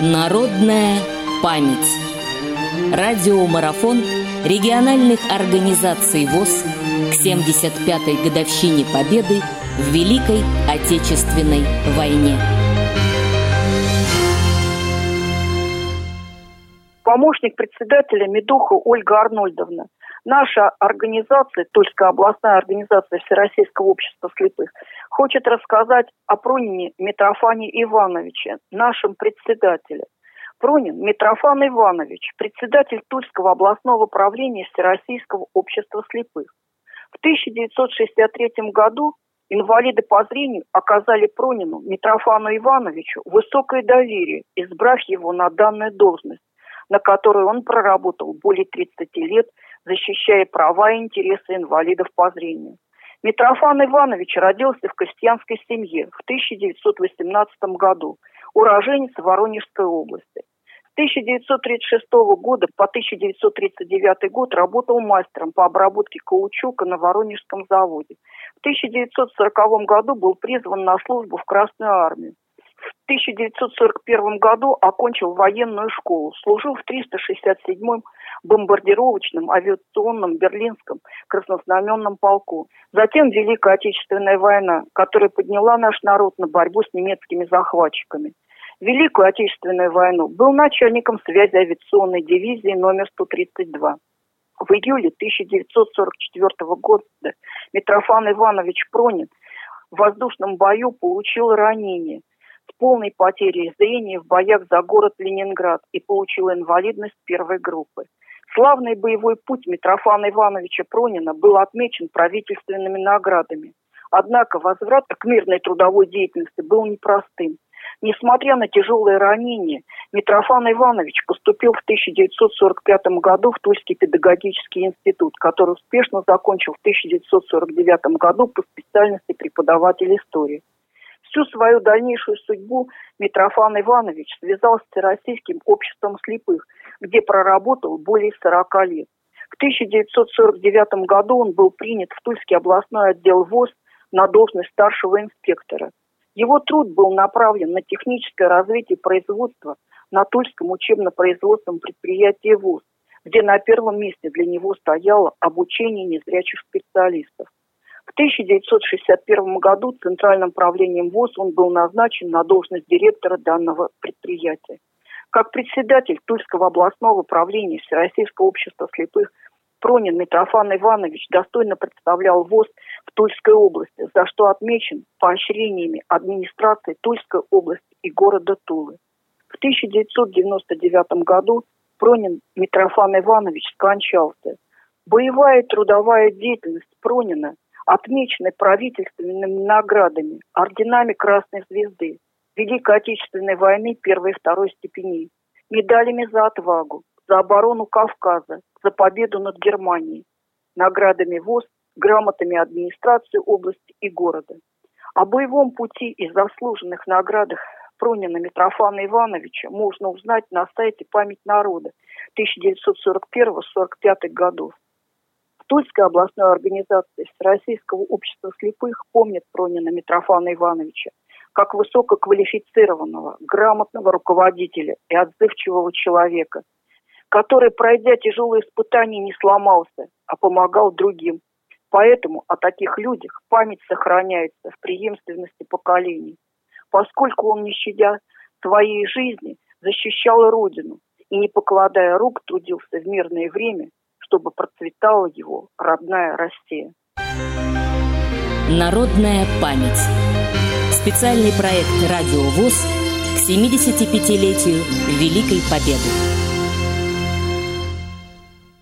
Народная память. Радиомарафон региональных организаций ВОЗ к 75-й годовщине Победы в Великой Отечественной войне. Помощник председателя Медуха Ольга Арнольдовна. Наша организация, Тульская областная организация Всероссийского общества слепых, хочет рассказать о Пронине Митрофане Ивановиче, нашем председателе. Пронин Митрофан Иванович, председатель Тульского областного правления Всероссийского общества слепых. В 1963 году инвалиды по зрению оказали Пронину Митрофану Ивановичу высокое доверие, избрав его на данную должность, на которой он проработал более 30 лет – защищая права и интересы инвалидов по зрению. Митрофан Иванович родился в крестьянской семье в 1918 году, уроженец Воронежской области. С 1936 года по 1939 год работал мастером по обработке каучука на Воронежском заводе. В 1940 году был призван на службу в Красную армию. В 1941 году окончил военную школу, служил в 367-м бомбардировочном авиационном берлинском краснознаменном полку. Затем Великая Отечественная война, которая подняла наш народ на борьбу с немецкими захватчиками. Великую Отечественную войну был начальником связи авиационной дивизии номер 132. В июле 1944 года Митрофан Иванович Пронин в воздушном бою получил ранение с полной потерей зрения в боях за город Ленинград и получил инвалидность первой группы. Славный боевой путь Митрофана Ивановича Пронина был отмечен правительственными наградами. Однако возврат к мирной трудовой деятельности был непростым. Несмотря на тяжелые ранения, Митрофан Иванович поступил в 1945 году в Тульский педагогический институт, который успешно закончил в 1949 году по специальности преподаватель истории. Всю свою дальнейшую судьбу Митрофан Иванович связал с Всероссийским обществом слепых, где проработал более 40 лет. В 1949 году он был принят в Тульский областной отдел ВОЗ на должность старшего инспектора. Его труд был направлен на техническое развитие производства на Тульском учебно-производственном предприятии ВОЗ, где на первом месте для него стояло обучение незрячих специалистов. В 1961 году Центральным правлением ВОЗ он был назначен на должность директора данного предприятия. Как председатель Тульского областного правления Всероссийского общества слепых Пронин Митрофан Иванович достойно представлял ВОЗ в Тульской области, за что отмечен поощрениями администрации Тульской области и города Тулы. В 1999 году Пронин Митрофан Иванович скончался. Боевая и трудовая деятельность Пронина отмечены правительственными наградами, орденами Красной Звезды, Великой Отечественной войны первой и второй степеней, медалями за отвагу, за оборону Кавказа, за победу над Германией, наградами ВОЗ, грамотами администрации области и города. О боевом пути и заслуженных наградах Пронина Митрофана Ивановича можно узнать на сайте «Память народа» 1941-45 годов. Тульская областная организация Всероссийского общества слепых помнит Пронина Митрофана Ивановича как высококвалифицированного, грамотного руководителя и отзывчивого человека, который, пройдя тяжелые испытания, не сломался, а помогал другим. Поэтому о таких людях память сохраняется в преемственности поколений, поскольку он, не щадя своей жизни, защищал Родину и, не покладая рук, трудился в мирное время – чтобы процветала его родная Россия. Народная память. Специальный проект «Радио ВОЗ» к 75-летию Великой Победы.